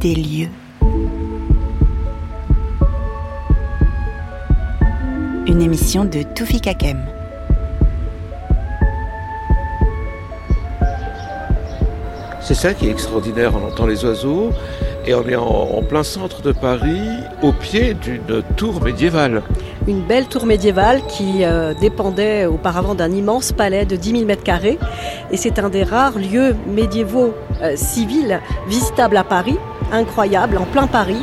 Des lieux. Une émission de Toufi Kakem. C'est ça qui est extraordinaire, on entend les oiseaux et on est en, plein centre de Paris, au pied d'une tour médiévale. Une belle tour médiévale qui euh, dépendait auparavant d'un immense palais de 10 000 mètres carrés et c'est un des rares lieux médiévaux euh, civils visitables à Paris, incroyable, en plein Paris.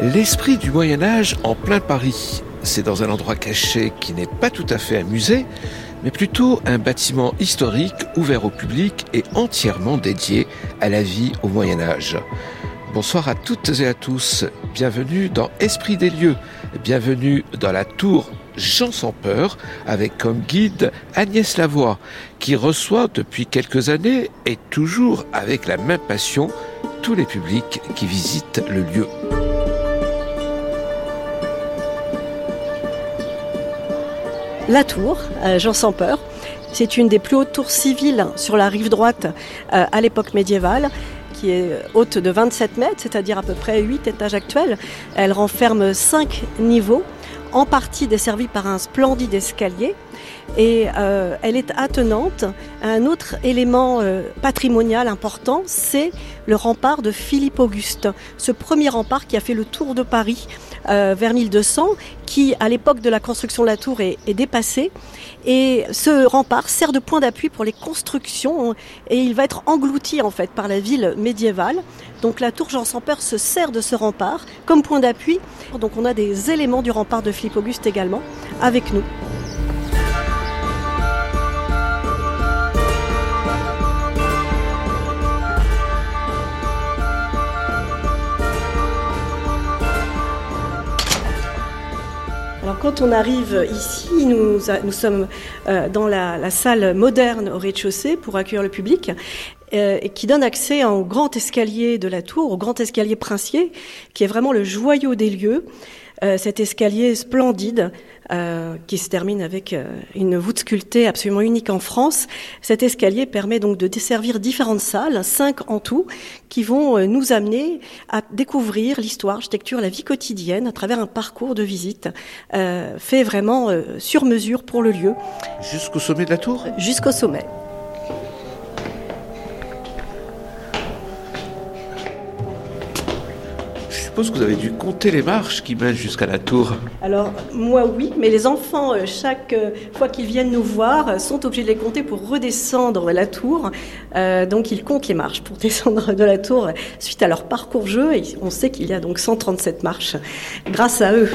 L'esprit du Moyen Âge en plein Paris, c'est dans un endroit caché qui n'est pas tout à fait un musée, mais plutôt un bâtiment historique ouvert au public et entièrement dédié à la vie au Moyen Âge. Bonsoir à toutes et à tous, bienvenue dans Esprit des lieux, bienvenue dans la tour Jean sans peur avec comme guide Agnès Lavoie qui reçoit depuis quelques années et toujours avec la même passion tous les publics qui visitent le lieu. La tour, euh, Jean sans peur, c'est une des plus hautes tours civiles sur la rive droite euh, à l'époque médiévale qui est haute de 27 mètres, c'est-à-dire à peu près 8 étages actuels. Elle renferme 5 niveaux, en partie desservis par un splendide escalier et euh, elle est attenante à un autre élément euh, patrimonial important, c'est le rempart de Philippe Auguste, ce premier rempart qui a fait le tour de Paris euh, vers 1200, qui à l'époque de la construction de la tour est, est dépassé. Et ce rempart sert de point d'appui pour les constructions et il va être englouti en fait par la ville médiévale. Donc la tour Jean sans se sert de ce rempart comme point d'appui. Donc on a des éléments du rempart de Philippe Auguste également avec nous. Quand on arrive ici, nous, sommes euh, dans la, salle moderne au rez-de-chaussée pour accueillir le public. Euh, qui donne accès au grand escalier de la tour, au grand escalier princier, qui est vraiment le joyau des lieux. Euh, cet escalier splendide euh, qui se termine avec euh, une voûte sculptée absolument unique en France. Cet escalier permet donc de desservir différentes salles, cinq en tout, qui vont euh, nous amener à découvrir l'histoire, l'architecture, la vie quotidienne à travers un parcours de visite fait vraiment sur mesure pour le lieu. Jusqu'au sommet de la tour? Jusqu'au sommet. Suppose que vous avez dû compter les marches qui mènent jusqu'à la tour. Alors, moi oui, mais les enfants, euh, chaque euh, fois qu'ils viennent nous voir, euh, sont obligés de les compter pour redescendre la tour. donc, ils comptent les marches pour descendre de la tour suite à leur parcours jeu. Et on sait qu'il y a donc 137 marches grâce à eux.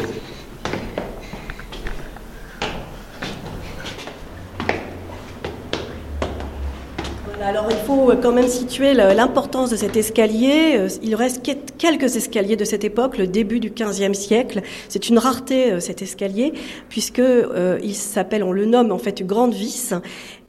Alors il faut quand même situer l'importance de cet escalier. Euh, il reste quelques escaliers de cette époque, le début du XVe siècle. C'est une rareté euh, cet escalier puisque euh, il s'appelle, on le nomme en fait grande vis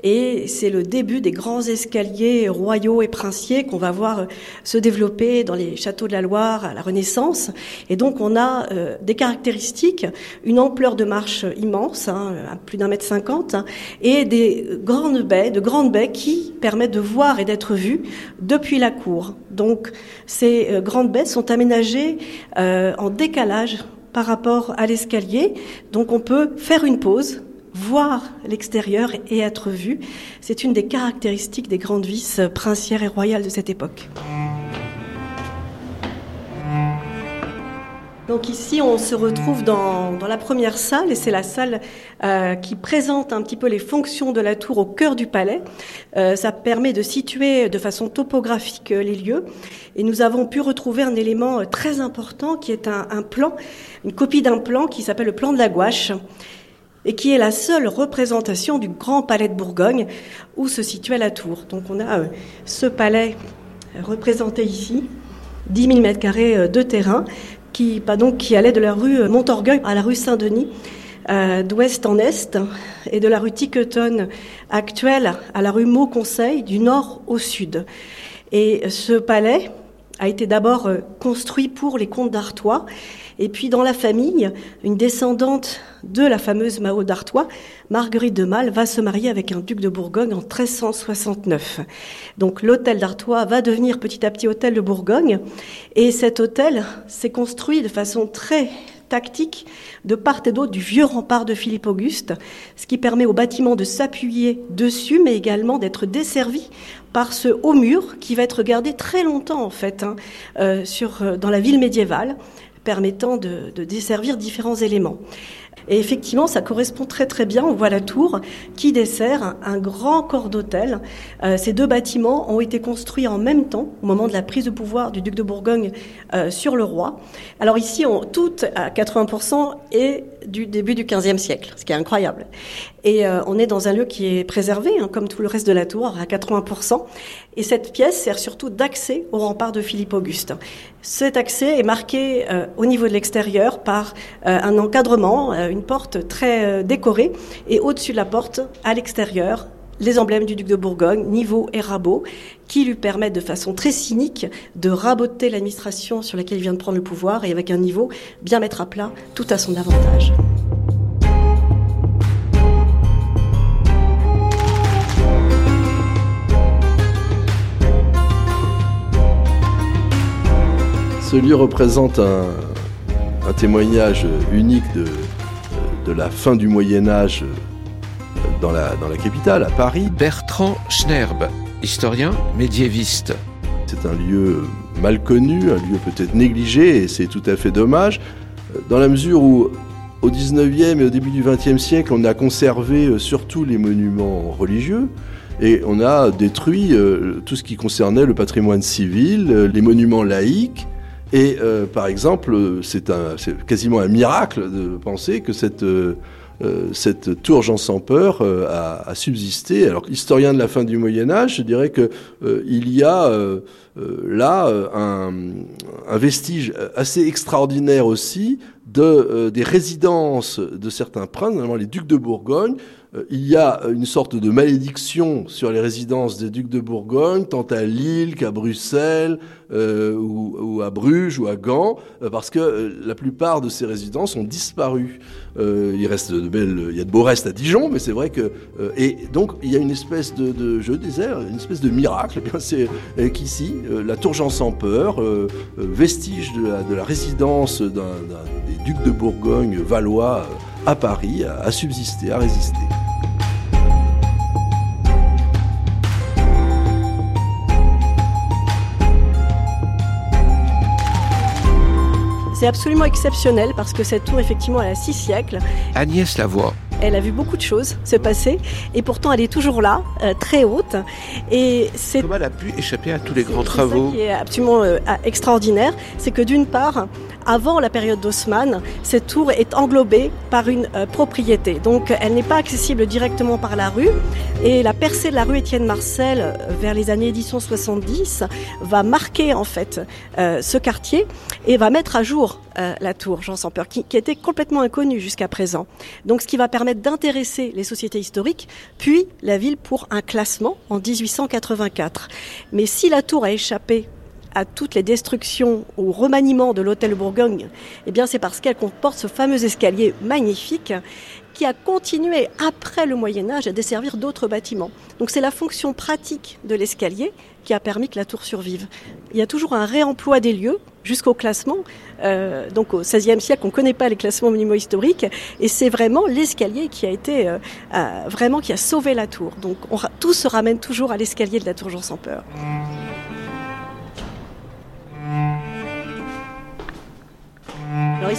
et c'est le début des grands escaliers royaux et princiers qu'on va voir se développer dans les châteaux de la Loire à la Renaissance. Et donc on a euh, des caractéristiques, une ampleur de marche immense, hein, plus d'un mètre cinquante, hein, et des grandes baies, de grandes baies qui permettent de voir et d'être vues depuis la cour. Donc ces euh, grandes baies sont aménagées euh, en décalage par rapport à l'escalier. Donc on peut faire une pause voir l'extérieur et être vu. C'est une des caractéristiques des grandes vis princières et royales de cette époque. Donc ici, on se retrouve dans, la première salle, et c'est la salle euh, qui présente un petit peu les fonctions de la tour au cœur du palais. Euh, ça permet de situer de façon topographique les lieux, et nous avons pu retrouver un élément très important qui est un plan, une copie d'un plan qui s'appelle le plan de la gouache, et qui est la seule représentation du grand palais de Bourgogne où se situait la tour. Donc on a euh, ce palais représenté ici, 10 000 mètres carrés euh, de terrain, qui, donc, qui allait de la rue euh, Montorgueil à la rue Saint-Denis, d'ouest en est, et de la rue Tiquetonne actuelle à la rue Mauconseil, du nord au sud. Et ce palais a été d'abord construit pour les comtes d'Artois. Et puis dans la famille, une descendante de la fameuse Mao d'Artois, Marguerite de Malle, va se marier avec un duc de Bourgogne en 1369. Donc l'hôtel d'Artois va devenir petit à petit hôtel de Bourgogne. Et cet hôtel s'est construit de façon très tactique de part et d'autre du vieux rempart de Philippe Auguste, ce qui permet au bâtiment de s'appuyer dessus, mais également d'être desservi par ce haut mur qui va être gardé très longtemps en fait hein, euh, euh, dans la ville médiévale, permettant de desservir différents éléments. Et effectivement, ça correspond très très bien. On voit la tour qui dessert un, grand corps d'hôtel. Euh, ces deux bâtiments ont été construits en même temps au moment de la prise de pouvoir du duc de Bourgogne euh, sur le roi. Alors ici, on, tout à 80% est du début du XVe siècle, ce qui est incroyable. Et euh, on est dans un lieu qui est préservé, hein, comme tout le reste de la tour, à 80%. Et cette pièce sert surtout d'accès au rempart de Philippe Auguste. Cet accès est marqué euh, au niveau de l'extérieur par euh, un encadrement, une porte très décorée, et au-dessus de la porte, à l'extérieur, les emblèmes du duc de Bourgogne, Niveau et Rabot, qui lui permettent de façon très cynique de raboter l'administration sur laquelle il vient de prendre le pouvoir et avec un niveau bien mettre à plat tout à son avantage. Ce lieu représente un, témoignage unique de, de la fin du Moyen Âge dans la, dans la capitale, à Paris. Bertrand Schnerb, historien médiéviste. C'est un lieu mal connu, un lieu peut-être négligé, et c'est tout à fait dommage, dans la mesure où au 19e et au début du 20e siècle, on a conservé euh, surtout les monuments religieux, et on a détruit euh, tout ce qui concernait le patrimoine civil, euh, les monuments laïques, et par exemple, c'est quasiment un miracle de penser que cette euh, cette tour Jean sans peur euh, a, subsisté. Alors, historien de la fin du Moyen Âge, je dirais que euh, il y a là un, un, vestige assez extraordinaire aussi de des résidences de certains princes, notamment les ducs de Bourgogne, euh, il y a une sorte de malédiction sur les résidences des ducs de Bourgogne, tant à Lille qu'à Bruxelles, euh, ou, à Bruges ou à Gand, euh, parce que la plupart de ces résidences ont disparu. il reste de belles, il y a de beaux restes à Dijon, mais c'est vrai que et donc il y a une espèce de, je disais, une espèce de miracle. C'est qu'ici la tour Jean sans peur, vestige de la, de la résidence des ducs de Bourgogne valois à Paris, a subsisté, a résisté. C'est absolument exceptionnel parce que cette tour, effectivement, elle a six siècles. Agnès Lavoie. Elle a vu beaucoup de choses se passer et pourtant elle est toujours là, euh, très haute. Et c'est comment elle a pu échapper à tous les grands travaux Ce qui est absolument euh, extraordinaire, c'est que d'une part, avant la période d'Haussmann, cette tour est englobée par une euh, propriété. Donc elle n'est pas accessible directement par la rue. Et la percée de la rue Étienne Marcel euh, vers les années 1870 va marquer en fait euh, ce quartier et va mettre à jour la tour Jean sans peur, qui, qui était complètement inconnue jusqu'à présent. Donc ce qui va permettre d'intéresser les sociétés historiques, puis la ville pour un classement en 1884. Mais si la tour a échappé à toutes les destructions ou remaniements de l'hôtel Bourgogne, eh bien c'est parce qu'elle comporte ce fameux escalier magnifique qui a continué après le Moyen Âge à desservir d'autres bâtiments. Donc c'est la fonction pratique de l'escalier qui a permis que la tour survive. Il y a toujours un réemploi des lieux jusqu'au classement. Euh, donc au XVIe siècle, on ne connaît pas les classements monuments historiques, et c'est vraiment l'escalier qui a été euh, euh, vraiment qui a sauvé la tour. Donc on, tout se ramène toujours à l'escalier de la tour Jean sans peur.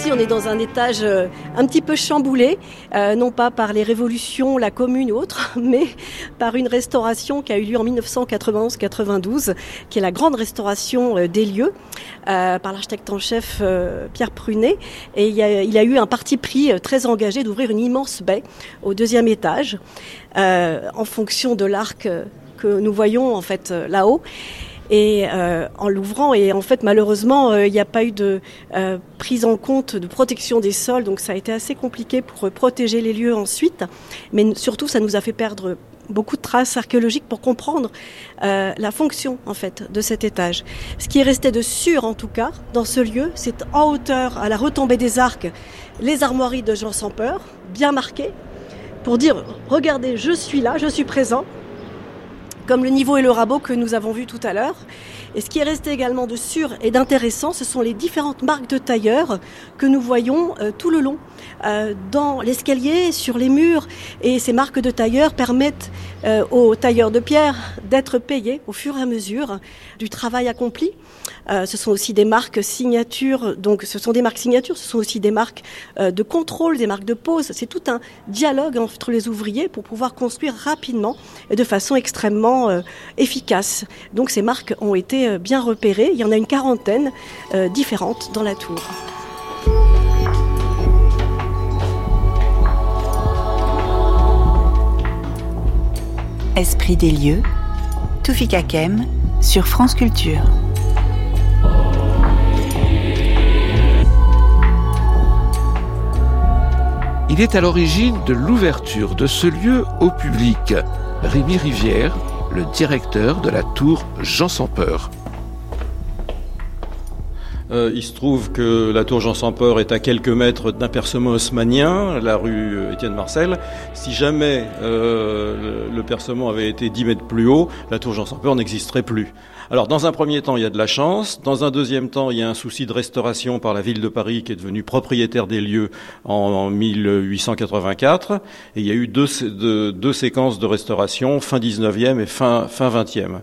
On est dans un étage euh, un petit peu chamboulé, euh, non pas par les révolutions, la commune ou autre, mais par une restauration qui a eu lieu en 1991-92, qui est la grande restauration euh, des lieux, par l'architecte en chef Pierre Prunet. Et il y, a, il a eu un parti pris très engagé d'ouvrir une immense baie au deuxième étage, en fonction de l'arc que nous voyons en fait là-haut. Et en l'ouvrant. Et en fait, malheureusement, il n'y a pas eu de prise en compte de protection des sols, donc ça a été assez compliqué pour protéger les lieux ensuite. Mais surtout, ça nous a fait perdre beaucoup de traces archéologiques pour comprendre euh, la fonction en fait de cet étage. Ce qui est resté de sûr en tout cas dans ce lieu, c'est en hauteur à la retombée des arcs les armoiries de Jean sans peur, bien marquées, pour dire regardez, je suis là, je suis présent, comme le niveau et le rabot que nous avons vu tout à l'heure. Et ce qui est resté également de sûr et d'intéressant, ce sont les différentes marques de tailleurs que nous voyons euh, tout le long euh, dans l'escalier, sur les murs. Et ces marques de tailleurs permettent euh, aux tailleurs de pierre d'être payés au fur et à mesure du travail accompli. Ce sont aussi des marques signatures, donc ce sont des marques signatures, ce sont aussi des marques de contrôle, des marques de pose. C'est tout un dialogue entre les ouvriers pour pouvoir construire rapidement et de façon extrêmement efficace. Donc ces marques ont été bien repérées. Il y en a une quarantaine différentes dans la tour. Esprit des lieux, Toufik sur France Culture. Il est à l'origine de l'ouverture de ce lieu au public. Rémi Rivière, le directeur de la tour Jean sans peur. Euh, il se trouve que la tour Jean sans peur est à quelques mètres d'un percement haussmanien, la rue Étienne Marcel. Si jamais euh, le, le, percement avait été 10 mètres plus haut, la tour Jean sans peur n'existerait plus. Alors, dans un premier temps, il y a de la chance. Dans un deuxième temps, il y a un souci de restauration par la ville de Paris qui est devenue propriétaire des lieux en, 1884. Et il y a eu deux, séquences de restauration, fin 19e et fin, fin 20e.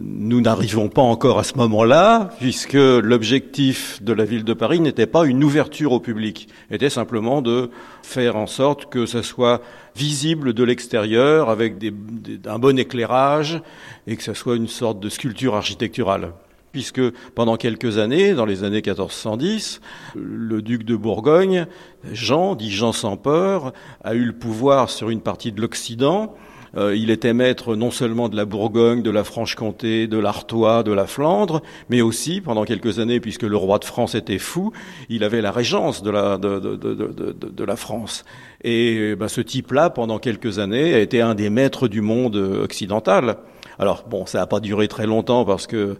Nous n'arrivons pas encore à ce moment-là, puisque l'objectif de la ville de Paris n'était pas une ouverture au public, était simplement de faire en sorte que ce soit visible de l'extérieur, avec un bon éclairage, et que ce soit une sorte de sculpture architecturale. Puisque pendant quelques années, dans les années 1410, le duc de Bourgogne, Jean, dit Jean sans peur, a eu le pouvoir sur une partie de l'Occident, euh, il était maître non seulement de la Bourgogne, de la Franche-Comté, de l'Artois, de la Flandre, mais aussi, pendant quelques années, puisque le roi de France était fou, il avait la régence de la, de, de, de, la France. Et ben, ce type-là, pendant quelques années, a été un des maîtres du monde occidental. Alors bon, ça n'a pas duré très longtemps parce que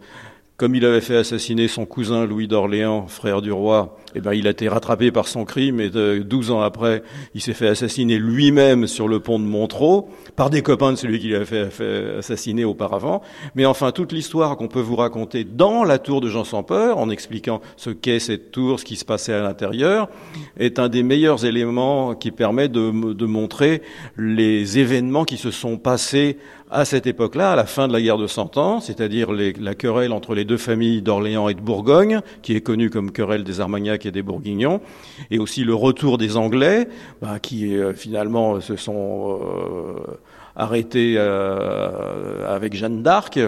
comme il avait fait assassiner son cousin Louis d'Orléans, frère du roi, eh ben, il a été rattrapé par son crime et douze ans après, il s'est fait assassiner lui-même sur le pont de Montreux par des copains de celui qui l'avait fait, assassiner auparavant. Mais enfin, toute l'histoire qu'on peut vous raconter dans la tour de Jean sans peur, en expliquant ce qu'est cette tour, ce qui se passait à l'intérieur, est un des meilleurs éléments qui permet de montrer les événements qui se sont passés à cette époque-là, à la fin de la guerre de Cent Ans, c'est-à-dire la querelle entre les deux familles d'Orléans et de Bourgogne, qui est connue comme querelle des Armagnacs et des Bourguignons, et aussi le retour des Anglais, bah, qui euh, finalement se sont euh, arrêtés euh, avec Jeanne d'Arc.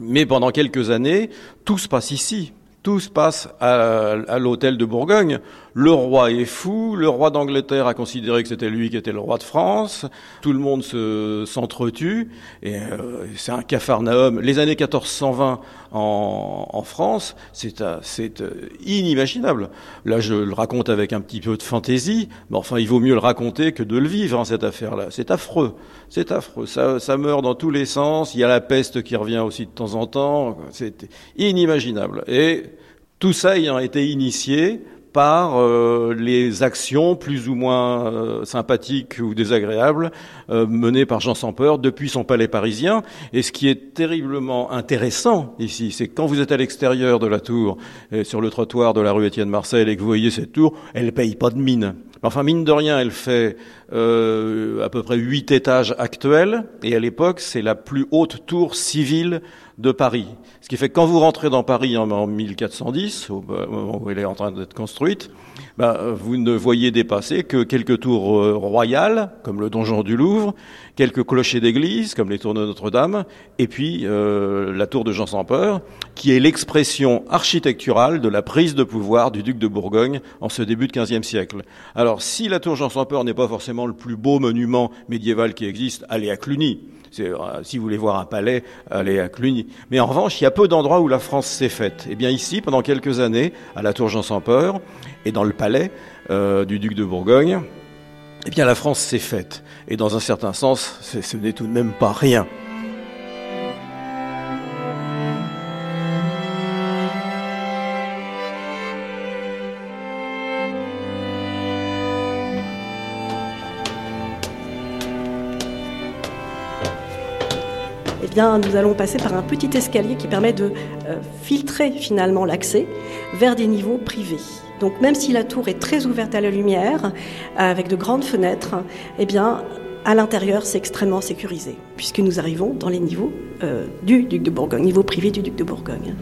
Mais pendant quelques années, tout se passe ici. Tout se passe à, à l'hôtel de Bourgogne. Le roi est fou, le roi d'Angleterre a considéré que c'était lui qui était le roi de France, tout le monde se, s'entretue, et euh, c'est un cafarnaum. Les années 1420 en, en France, c'est, euh, c'est euh, inimaginable. Là, je le raconte avec un petit peu de fantaisie, mais enfin, il vaut mieux le raconter que de le vivre, en cette affaire-là. C'est affreux, c'est affreux. Ça, ça meurt dans tous les sens, il y a la peste qui revient aussi de temps en temps, c'est inimaginable. Et tout ça ayant été initié par euh, les actions plus ou moins euh, sympathiques ou désagréables euh, menées par Jean sans depuis son palais parisien. Et ce qui est terriblement intéressant ici, c'est que quand vous êtes à l'extérieur de la tour, sur le trottoir de la rue Étienne Marcel, et que vous voyez cette tour, elle paye pas de mine. Enfin, mine de rien, elle fait à peu près huit étages actuels, et à l'époque, c'est la plus haute tour civile de Paris. Qui fait que quand vous rentrez dans Paris en, 1410, au moment où elle est en train d'être construite, ben, vous ne voyez dépasser que quelques tours euh, royales, comme le donjon du Louvre, quelques clochers d'église, comme les tours de Notre-Dame, et puis euh, la tour de Jean sans peur, qui est l'expression architecturale de la prise de pouvoir du duc de Bourgogne en ce début de XVe siècle. Alors si la tour Jean sans peur n'est pas forcément le plus beau monument médiéval qui existe, allez à Cluny. Euh, si vous voulez voir un palais, allez à Cluny. Mais en revanche, il y a peu d'endroits où la France s'est faite. Eh bien ici, pendant quelques années, à la tour Jean sans peur et dans le palais euh, du duc de Bourgogne, eh bien la France s'est faite. Et dans un certain sens, ce n'est tout de même pas rien. Eh bien, nous allons passer par un petit escalier qui permet de euh, filtrer finalement l'accès vers des niveaux privés. Donc même si la tour est très ouverte à la lumière, avec de grandes fenêtres, eh bien, à l'intérieur, c'est extrêmement sécurisé, puisque nous arrivons dans les niveaux euh, du duc de Bourgogne, niveau privé du duc de Bourgogne.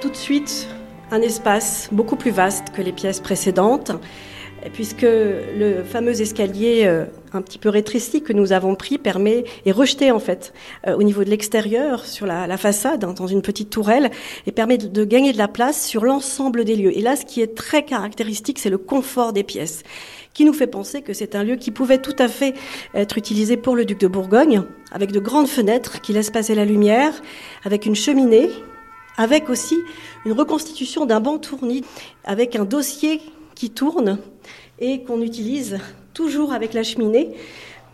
Tout de suite, un espace beaucoup plus vaste que les pièces précédentes puisque le fameux escalier euh, un petit peu rétréci que nous avons pris permet est rejeté en fait euh, au niveau de l'extérieur sur la, façade hein, dans une petite tourelle et permet de, gagner de la place sur l'ensemble des lieux. Et là, ce qui est très caractéristique, c'est le confort des pièces qui nous fait penser que c'est un lieu qui pouvait tout à fait être utilisé pour le duc de Bourgogne, avec de grandes fenêtres qui laissent passer la lumière, avec une cheminée, avec aussi une reconstitution d'un banc tourni, avec un dossier qui tourne et qu'on utilise toujours avec la cheminée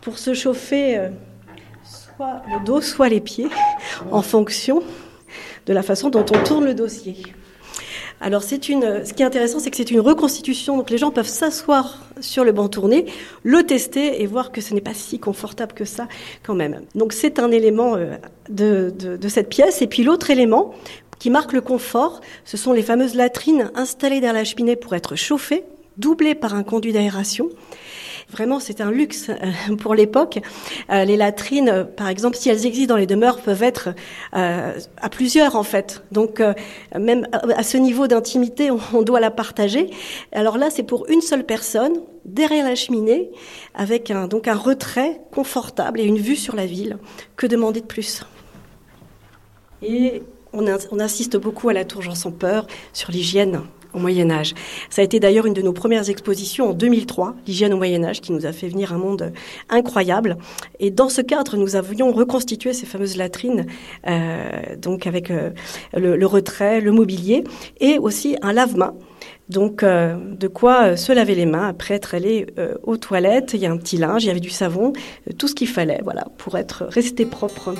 pour se chauffer euh, soit le dos, soit les pieds, en fonction de la façon dont on tourne le dossier. Alors c'est une, ce qui est intéressant, c'est que c'est une reconstitution, donc les gens peuvent s'asseoir sur le banc tourné, le tester et voir que ce n'est pas si confortable que ça quand même. Donc c'est un élément euh, de, cette pièce. Et puis l'autre élément qui marque le confort, ce sont les fameuses latrines installées derrière la cheminée pour être chauffées, doublées par un conduit d'aération. Vraiment, c'est un luxe euh, pour l'époque. Euh, les latrines, euh, par exemple, si elles existent dans les demeures, peuvent être à plusieurs en fait. Donc, même à ce niveau d'intimité, on doit la partager. Alors là, c'est pour une seule personne, derrière la cheminée, avec un, donc un retrait confortable et une vue sur la ville. Que demander de plus? Et on, insiste beaucoup à la Tour Jean sans peur sur l'hygiène au Moyen Âge. Ça a été d'ailleurs une de nos premières expositions en 2003, l'hygiène au Moyen Âge, qui nous a fait venir un monde incroyable. Et dans ce cadre, nous avions reconstitué ces fameuses latrines, euh, donc avec euh, le, retrait, le mobilier, et aussi un lave-main. Donc, euh, de quoi se laver les mains après être allé aux toilettes. Il y a un petit linge, il y avait du savon, tout ce qu'il fallait, voilà, pour être resté propre.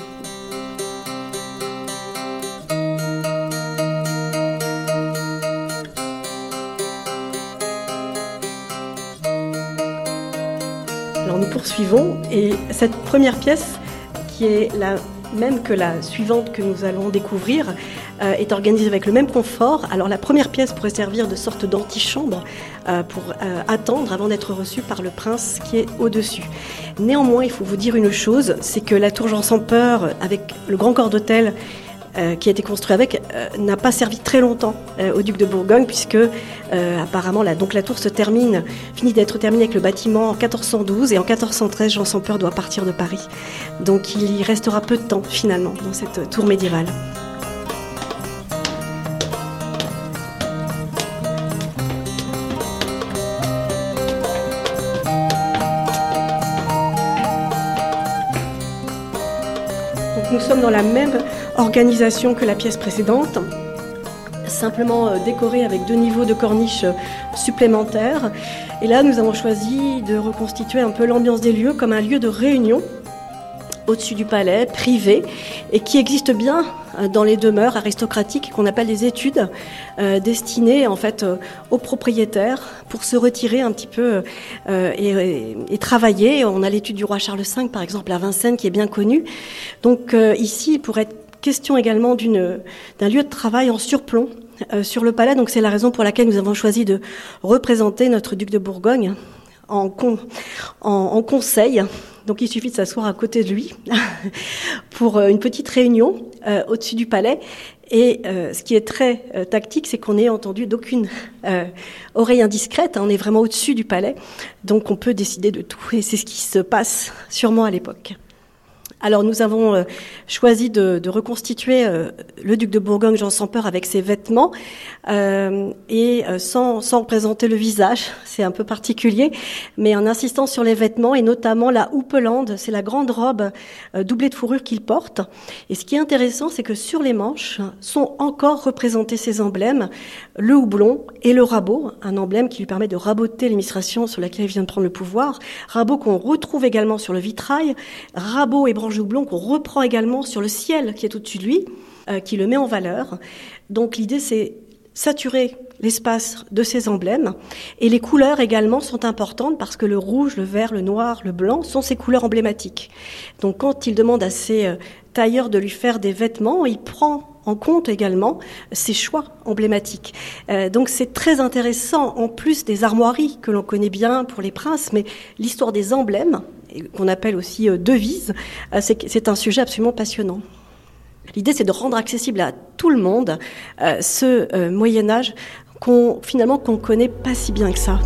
Poursuivons et cette première pièce, qui est la même que la suivante que nous allons découvrir, euh, est organisée avec le même confort. Alors la première pièce pourrait servir de sorte d'antichambre euh, pour euh, attendre avant d'être reçue par le prince qui est au-dessus. Néanmoins, il faut vous dire une chose, c'est que la tour Jean sans peur, avec le grand corps d'hôtel euh, qui a été construit avec, euh, n'a pas servi très longtemps euh, au duc de Bourgogne, puisque apparemment la, donc la tour se termine, finit d'être terminée avec le bâtiment en 1412 et en 1413, Jean sans peur doit partir de Paris. Donc il y restera peu de temps finalement dans cette tour médiévale. nous sommes dans la même organisation que la pièce précédente, simplement euh, décorée avec deux niveaux de corniches euh, supplémentaires. Et là, nous avons choisi de reconstituer un peu l'ambiance des lieux comme un lieu de réunion au-dessus du palais, privé, et qui existe bien euh, dans les demeures aristocratiques qu'on appelle des études destinées en fait aux propriétaires pour se retirer un petit peu et, travailler. On a l'étude du roi Charles V par exemple à Vincennes qui est bien connue. Donc ici, pour être question également d'un lieu de travail en surplomb sur le palais. Donc c'est la raison pour laquelle nous avons choisi de représenter notre duc de Bourgogne en, conseil donc il suffit de s'asseoir à côté de lui pour euh, une petite réunion euh, au-dessus du palais. Et euh, ce qui est très tactique, c'est qu'on n'est entendu d'aucune oreille indiscrète. On est vraiment au-dessus du palais, donc on peut décider de tout. Et c'est ce qui se passe sûrement à l'époque. Alors nous avons euh, choisi de, reconstituer euh, le duc de Bourgogne Jean sans peur avec ses vêtements euh, et sans, sans présenter le visage, c'est un peu particulier, mais en insistant sur les vêtements et notamment la houppelande, c'est la grande robe doublée de fourrure qu'il porte. Et ce qui est intéressant, c'est que sur les manches sont encore représentés ces emblèmes, le houblon et le rabot, un emblème qui lui permet de raboter l'administration sur laquelle il vient de prendre le pouvoir, rabot qu'on retrouve également sur le vitrail, rabot et branche Houblon qu'on reprend également sur le ciel qui est au-dessus de lui, euh, qui le met en valeur. Donc l'idée c'est saturer l'espace de ces emblèmes. Et les couleurs également sont importantes parce que le rouge, le vert, le noir, le blanc sont ces couleurs emblématiques. Donc quand il demande à ses euh, tailleurs de lui faire des vêtements, il prend en compte également ses choix emblématiques. Euh, donc c'est très intéressant, en plus des armoiries que l'on connaît bien pour les princes, mais l'histoire des emblèmes qu'on appelle aussi euh, devise, euh, c'est un sujet absolument passionnant. L'idée, c'est de rendre accessible à tout le monde euh, ce Moyen Âge qu'on finalement qu'on connaît pas si bien que ça.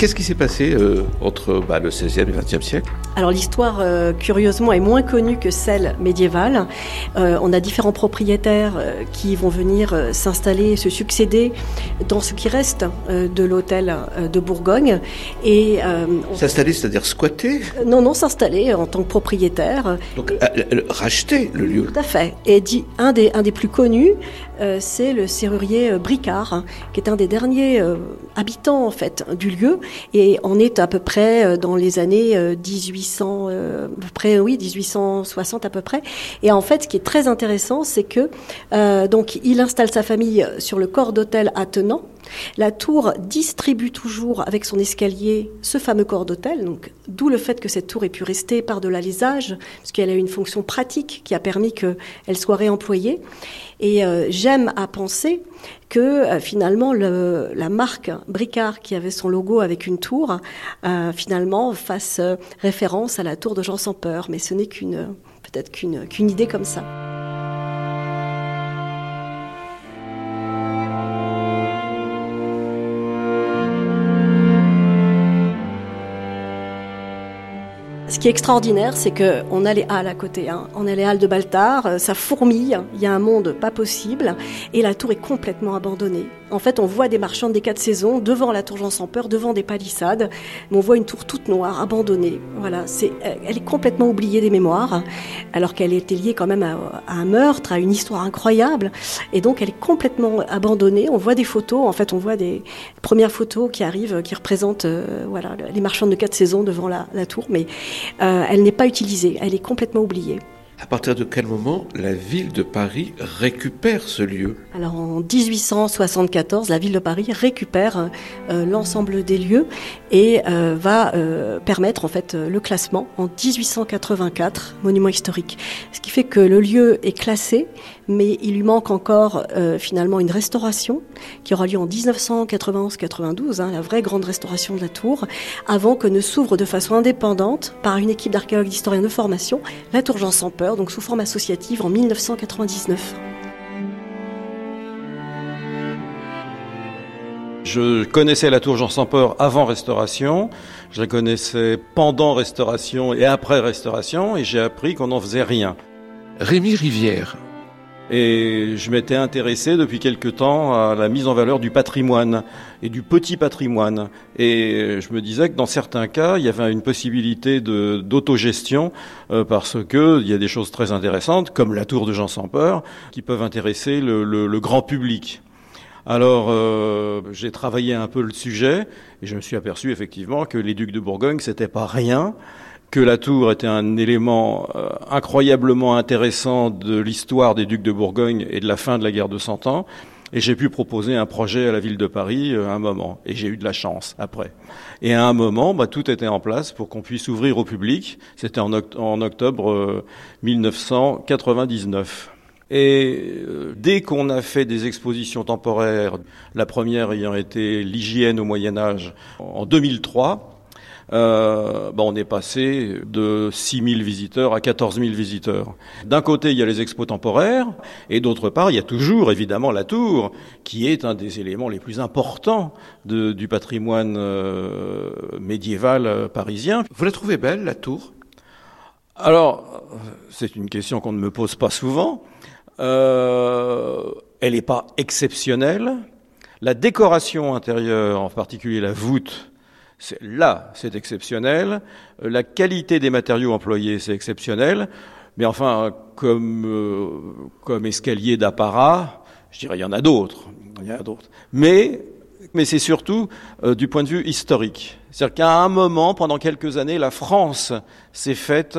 Qu'est-ce qui s'est passé euh, entre bah, le 16e et le 20e siècle? Alors l'histoire, euh, curieusement, est moins connue que celle médiévale. Euh, on a différents propriétaires qui vont venir s'installer, se succéder dans ce qui reste de l'hôtel de Bourgogne. Et s'installer, c'est-à-dire squatter? Non, non, s'installer en tant que propriétaire. Donc racheter le lieu. Tout à fait. Et dit, un des un des plus connus, c'est le serrurier Bricard, hein, qui est un des derniers habitants en fait du lieu et on est à peu près euh, dans les années 1800, euh, euh, à peu près, oui, 1860 à peu près. Et en fait, ce qui est très intéressant, c'est que donc il installe sa famille sur le corps d'hôtel attenant. La tour distribue toujours avec son escalier ce fameux corps d'hôtel, d'où le fait que cette tour ait pu rester par-delà les âges, parce qu'elle a une fonction pratique qui a permis qu'elle soit réemployée. Et j'aime à penser que euh, finalement le, la marque Bricard qui avait son logo avec une tour euh, finalement fasse euh, référence à la tour de Jean sans peur, mais ce n'est qu'une peut-être qu'une qu'une idée comme ça. Qui est extraordinaire, c'est qu'on a les halles à côté. Hein. On a les halles de Baltard, ça fourmille, il y a un monde pas possible, et la tour est complètement abandonnée. En fait, on voit des marchands des quatre saisons devant la tour Jean sans peur, devant des palissades. On voit une tour toute noire, abandonnée. Voilà, c'est, elle est complètement oubliée des mémoires, alors qu'elle était liée quand même à, un meurtre, à une histoire incroyable. Et donc, elle est complètement abandonnée. On voit des photos. En fait, on voit des premières photos qui arrivent, qui représentent, euh, voilà, les marchands de quatre saisons devant la, tour. Mais euh, elle n'est pas utilisée. Elle est complètement oubliée. À partir de quel moment la ville de Paris récupère ce lieu Alors en 1874, la ville de Paris récupère euh, l'ensemble des lieux et euh, va euh, permettre en fait le classement en 1884 monument historique. Ce qui fait que le lieu est classé, mais il lui manque encore finalement une restauration qui aura lieu en 1991-92, hein, la vraie grande restauration de la tour, avant que ne s'ouvre de façon indépendante par une équipe d'archéologues d'historiens de formation la tour Jean sans peur donc sous forme associative en 1999. Je connaissais la tour Jean sans peur avant restauration, je la connaissais pendant restauration et après restauration, et j'ai appris qu'on n'en faisait rien. Rémi Rivière, et je m'étais intéressé depuis quelque temps à la mise en valeur du patrimoine et du petit patrimoine. Et je me disais que dans certains cas, il y avait une possibilité d'autogestion euh, parce que il y a des choses très intéressantes, comme la tour de Jean sans peur, qui peuvent intéresser le, le, le grand public. Alors, euh, j'ai travaillé un peu le sujet et je me suis aperçu effectivement que les ducs de Bourgogne, c'était pas rien que la tour était un élément euh, incroyablement intéressant de l'histoire des ducs de Bourgogne et de la fin de la guerre de Cent Ans. Et j'ai pu proposer un projet à la ville de Paris euh, à un moment. Et j'ai eu de la chance après. Et à un moment, bah, tout était en place pour qu'on puisse ouvrir au public. C'était en, octobre 1999. Euh, et dès qu'on a fait des expositions temporaires, la première ayant été l'hygiène au Moyen Âge en 2003, euh, bah, on est passé de 6 000 visiteurs à 14 000 visiteurs. D'un côté, il y a les expos temporaires, et d'autre part, il y a toujours évidemment la tour, qui est un des éléments les plus importants de, du patrimoine euh, médiéval euh, parisien. Vous la trouvez belle, la tour? Alors, c'est une question qu'on ne me pose pas souvent. Euh, elle n'est pas exceptionnelle. La décoration intérieure, en particulier la voûte, là, c'est exceptionnel. La qualité des matériaux employés, c'est exceptionnel. Mais enfin, comme, euh, comme escalier d'apparat, je dirais, il y en a d'autres. Il y en a d'autres. Mais, mais c'est surtout euh, du point de vue historique. C'est-à-dire qu'à un moment, pendant quelques années, la France s'est faite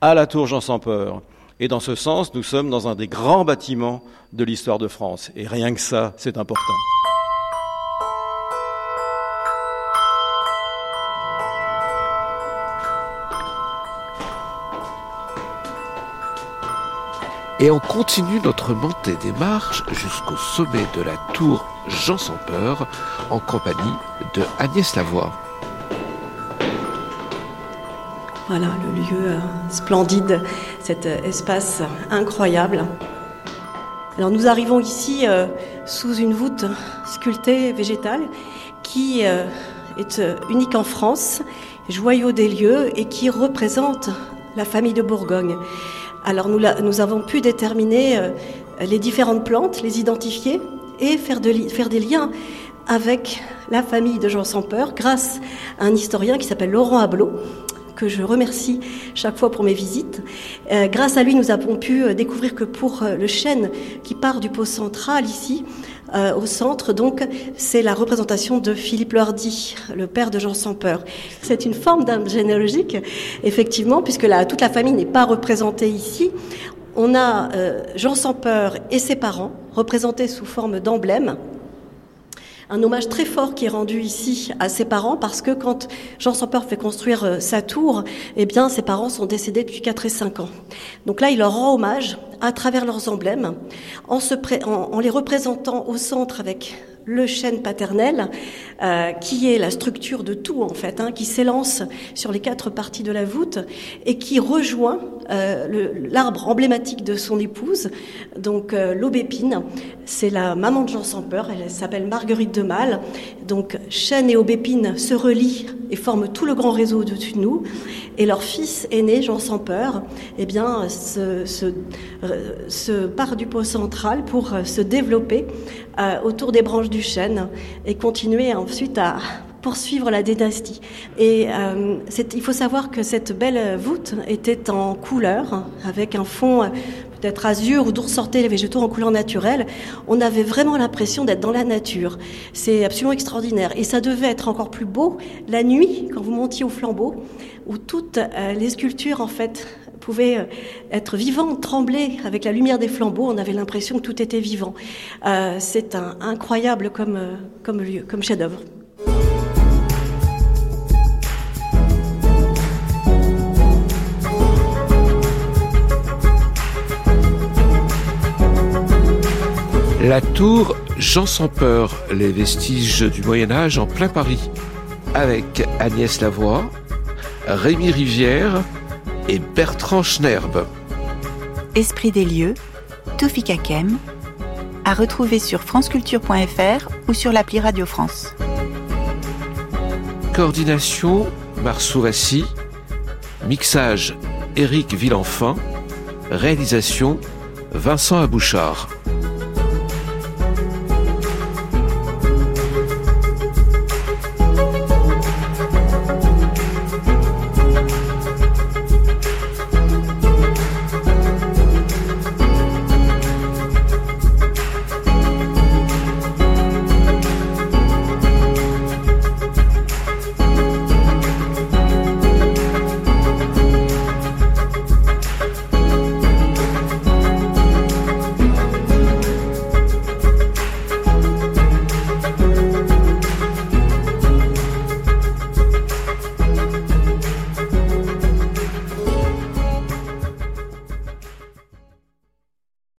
à la tour Jean sans peur. Et dans ce sens, nous sommes dans un des grands bâtiments de l'histoire de France. Et rien que ça, c'est important. Et on continue notre montée des marches jusqu'au sommet de la tour Jean sans peur en compagnie de Agnès Lavoie. Voilà le lieu euh, splendide, cet euh, espace incroyable. Alors nous arrivons ici euh, sous une voûte sculptée végétale qui est unique en France, joyau des lieux et qui représente la famille de Bourgogne. Alors nous, avons pu déterminer les différentes plantes, les identifier et faire, de, faire des liens avec la famille de Jean sans peur grâce à un historien qui s'appelle Laurent Ablot que je remercie chaque fois pour mes visites. Euh, grâce à lui, nous avons pu euh, découvrir que pour euh, le chêne qui part du pot central ici, au centre, donc, c'est la représentation de Philippe Lordy, le père de Jean sans peur. C'est une forme d'âme généalogique, effectivement, puisque la, toute la famille n'est pas représentée ici. On a Jean sans peur et ses parents représentés sous forme d'emblème un hommage très fort qui est rendu ici à ses parents parce que quand Jean sans peur fait construire euh, sa tour, eh bien, ses parents sont décédés depuis 4 et 5 ans. Donc là, il leur rend hommage à travers leurs emblèmes, en, les représentant au centre avec le chêne paternel, euh, qui est la structure de tout en fait, hein, qui s'élance sur les quatre parties de la voûte et qui rejoint l'arbre emblématique de son épouse, donc euh, l'aubépine. C'est la maman de Jean sans peur, elle s'appelle Marguerite de Mal. Donc chêne et aubépine se relient et forment tout le grand réseau au-dessus de nous. Et leur fils aîné, Jean sans peur, eh bien, se, se part du pot central pour se développer autour des branches du chêne et continuer ensuite à poursuivre la dynastie. Et euh, il faut savoir que cette belle voûte était en couleur, avec un fond euh, peut-être azur où d'où ressortaient les végétaux en couleur naturelle. On avait vraiment l'impression d'être dans la nature. C'est absolument extraordinaire. Et ça devait être encore plus beau la nuit, quand vous montiez au flambeau, où toutes euh, les sculptures, en fait, pouvait euh, être vivant, trembler avec la lumière des flambeaux. On avait l'impression que tout était vivant. C'est incroyable comme lieu, comme chef-d'œuvre. La tour Jean sans peur, les vestiges du Moyen Âge en plein Paris, avec Agnès Lavoie, Rémi Rivière, et Bertrand Schnerb. Esprit des lieux, Toufik Kakem, à retrouver sur franceculture.fr ou sur l'appli Radio France. Coordination Marsourassi, mixage Éric Villenfin, réalisation Vincent Abouchard.